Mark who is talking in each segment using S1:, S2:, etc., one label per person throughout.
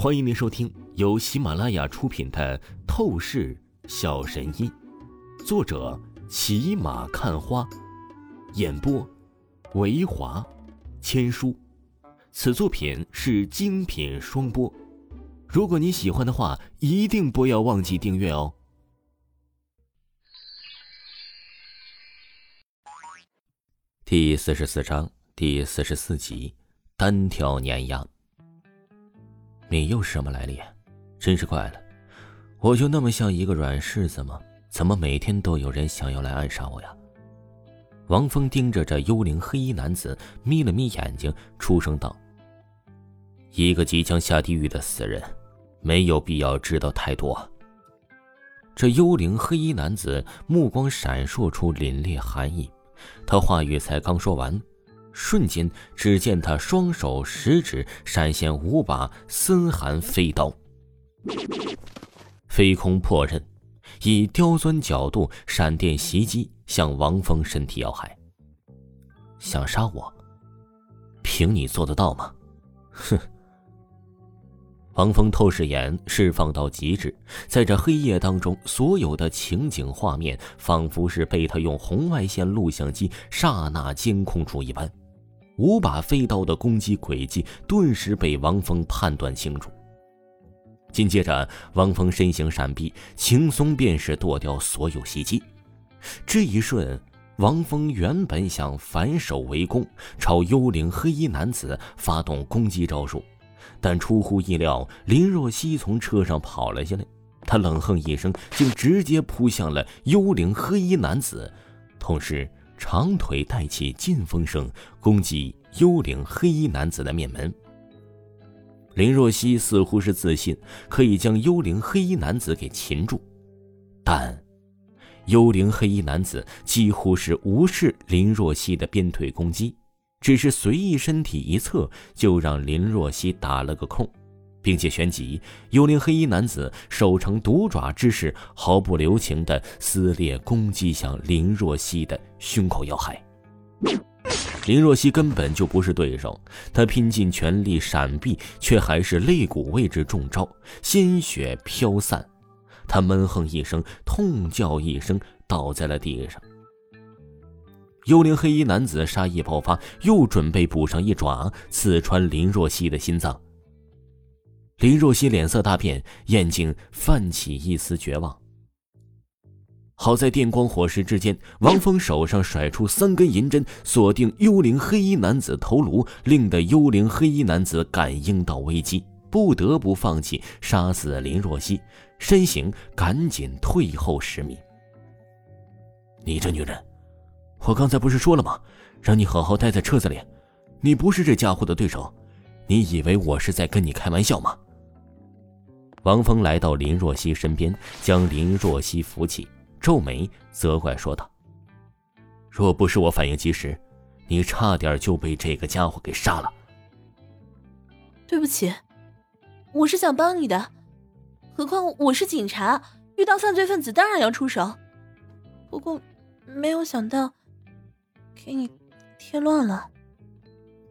S1: 欢迎您收听由喜马拉雅出品的《透视小神医》，作者骑马看花，演播维华千书。此作品是精品双播。如果你喜欢的话，一定不要忘记订阅哦。第四十四章第四十四集：单挑碾压。你又是什么来历？真是怪了，我就那么像一个软柿子吗？怎么每天都有人想要来暗杀我呀？王峰盯着这幽灵黑衣男子，眯了眯眼睛，出声道：“一个即将下地狱的死人，没有必要知道太多。”这幽灵黑衣男子目光闪烁出凛冽寒意，他话语才刚说完。瞬间，只见他双手食指闪现五把森寒飞刀，飞空破刃，以刁钻角度闪电袭击向王峰身体要害。想杀我？凭你做得到吗？哼！王峰透视眼释放到极致，在这黑夜当中，所有的情景画面仿佛是被他用红外线录像机刹那监控住一般。五把飞刀的攻击轨迹顿时被王峰判断清楚。紧接着，王峰身形闪避，轻松便是躲掉所有袭击。这一瞬，王峰原本想反手围攻，朝幽灵黑衣男子发动攻击招数，但出乎意料，林若曦从车上跑了下来。他冷哼一声，竟直接扑向了幽灵黑衣男子，同时。长腿带起劲风声，攻击幽灵黑衣男子的面门。林若曦似乎是自信可以将幽灵黑衣男子给擒住，但幽灵黑衣男子几乎是无视林若曦的鞭腿攻击，只是随意身体一侧，就让林若曦打了个空。并且旋即，幽灵黑衣男子手呈毒爪之势，毫不留情地撕裂攻击向林若曦的胸口要害。林若曦根本就不是对手，她拼尽全力闪避，却还是肋骨位置中招，鲜血飘散。她闷哼一声，痛叫一声，倒在了地上。幽灵黑衣男子杀意爆发，又准备补上一爪，刺穿林若曦的心脏。林若曦脸色大变，眼睛泛起一丝绝望。好在电光火石之间，王峰手上甩出三根银针，锁定幽灵黑衣男子头颅，令得幽灵黑衣男子感应到危机，不得不放弃杀死林若曦，身形赶紧退后十米。你这女人，我刚才不是说了吗？让你好好待在车子里，你不是这家伙的对手，你以为我是在跟你开玩笑吗？王峰来到林若曦身边，将林若曦扶起，皱眉责怪说道：“若不是我反应及时，你差点就被这个家伙给杀了。”
S2: 对不起，我是想帮你的，何况我是警察，遇到犯罪分子当然要出手。不过，没有想到，给你添乱了。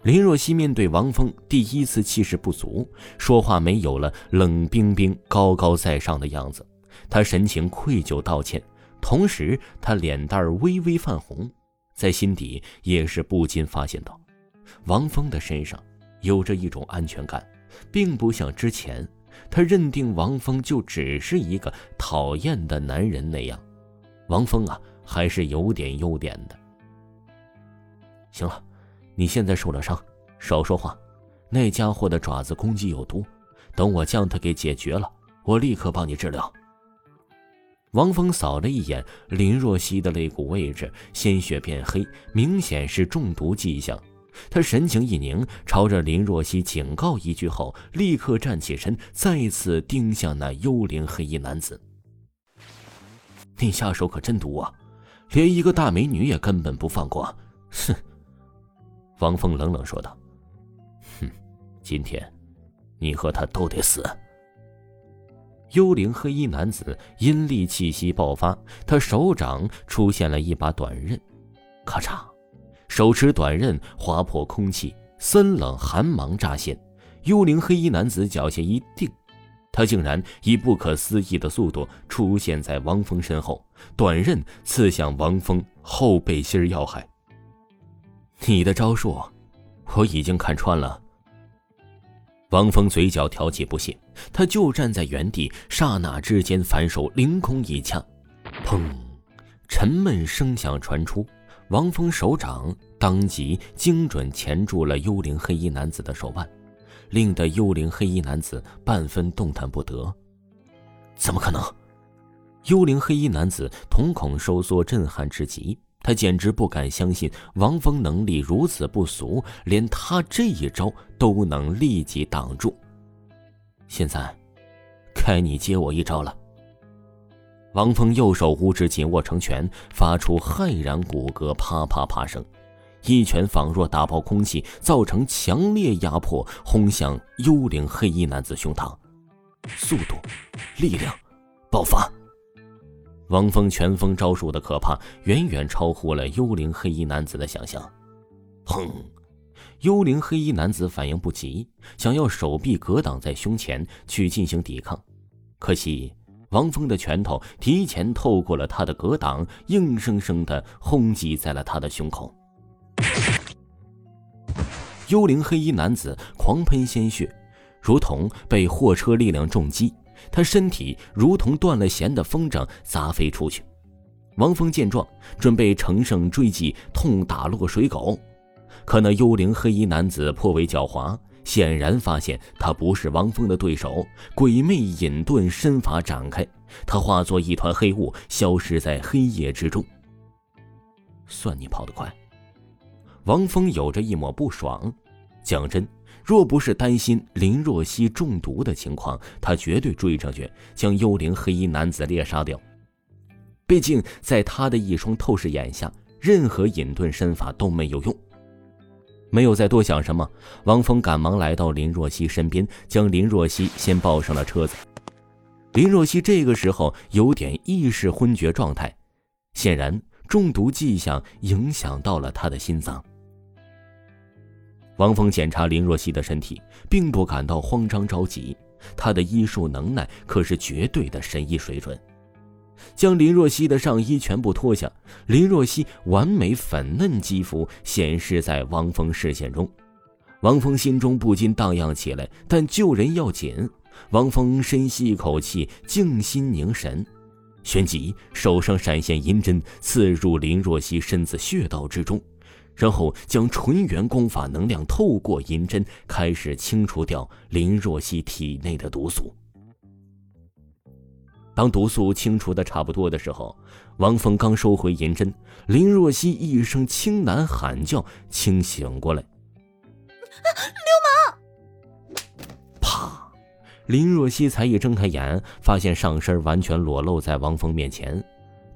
S1: 林若曦面对王峰，第一次气势不足，说话没有了冷冰冰、高高在上的样子。她神情愧疚道歉，同时她脸蛋微微泛红，在心底也是不禁发现到，王峰的身上有着一种安全感，并不像之前他认定王峰就只是一个讨厌的男人那样。王峰啊，还是有点优点的。行了。你现在受了伤，少说话。那家伙的爪子攻击有毒，等我将他给解决了，我立刻帮你治疗。王峰扫了一眼林若曦的肋骨位置，鲜血变黑，明显是中毒迹象。他神情一凝，朝着林若曦警告一句后，立刻站起身，再次盯向那幽灵黑衣男子。你下手可真毒啊，连一个大美女也根本不放过，哼！王峰冷冷说道：“哼，今天，你和他都得死。”幽灵黑衣男子阴戾气息爆发，他手掌出现了一把短刃，咔嚓，手持短刃划破空气，森冷寒芒乍现。幽灵黑衣男子脚下一定，他竟然以不可思议的速度出现在王峰身后，短刃刺向王峰后背心要害。你的招数，我已经看穿了。王峰嘴角挑起不屑，他就站在原地，刹那之间反手凌空一掐，砰！沉闷声响传出，王峰手掌当即精准钳住了幽灵黑衣男子的手腕，令得幽灵黑衣男子半分动弹不得。怎么可能？幽灵黑衣男子瞳孔收缩，震撼至极。他简直不敢相信王峰能力如此不俗，连他这一招都能立即挡住。现在，该你接我一招了。王峰右手五指紧握成拳，发出骇然骨骼啪啪啪声，一拳仿若打爆空气，造成强烈压迫，轰向幽灵黑衣男子胸膛。速度，力量，爆发。王峰拳风招数的可怕，远远超乎了幽灵黑衣男子的想象。砰！幽灵黑衣男子反应不及，想要手臂格挡在胸前去进行抵抗，可惜王峰的拳头提前透过了他的格挡，硬生生的轰击在了他的胸口。幽灵黑衣男子狂喷鲜血，如同被货车力量重击。他身体如同断了弦的风筝，砸飞出去。王峰见状，准备乘胜追击，痛打落水狗。可那幽灵黑衣男子颇为狡猾，显然发现他不是王峰的对手，鬼魅隐遁身法展开，他化作一团黑雾，消失在黑夜之中。算你跑得快。王峰有着一抹不爽，讲真。若不是担心林若曦中毒的情况，他绝对追上去将幽灵黑衣男子猎杀掉。毕竟在他的一双透视眼下，任何隐遁身法都没有用。没有再多想什么，王峰赶忙来到林若曦身边，将林若曦先抱上了车子。林若曦这个时候有点意识昏厥状态，显然中毒迹象影响到了他的心脏。王峰检查林若曦的身体，并不感到慌张着急。他的医术能耐可是绝对的神医水准。将林若曦的上衣全部脱下，林若曦完美粉嫩肌肤显示在王峰视线中。王峰心中不禁荡漾起来，但救人要紧。王峰深吸一口气，静心凝神，旋即手上闪现银针，刺入林若曦身子穴道之中。然后将纯元功法能量透过银针开始清除掉林若曦体内的毒素。当毒素清除的差不多的时候，王峰刚收回银针，林若曦一声轻喃喊叫，清醒过来。
S2: 流
S1: 氓！啪！林若曦才一睁开眼，发现上身完全裸露在王峰面前。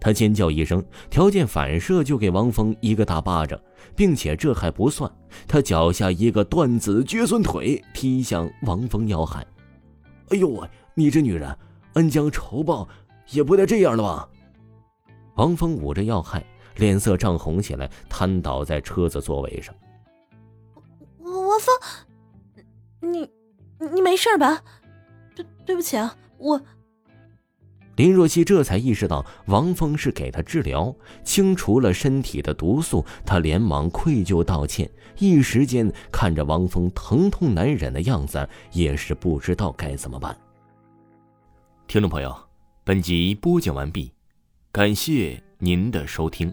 S1: 他尖叫一声，条件反射就给王峰一个大巴掌，并且这还不算，他脚下一个断子绝孙腿踢向王峰要害。哎呦喂，你这女人，恩将仇报也不带这样的吧？王峰捂着要害，脸色涨红起来，瘫倒在车子座位上。
S2: 王峰，你你没事吧？对对不起啊，我。
S1: 林若曦这才意识到王峰是给她治疗，清除了身体的毒素，她连忙愧疚道歉。一时间看着王峰疼痛难忍的样子，也是不知道该怎么办。听众朋友，本集播讲完毕，感谢您的收听。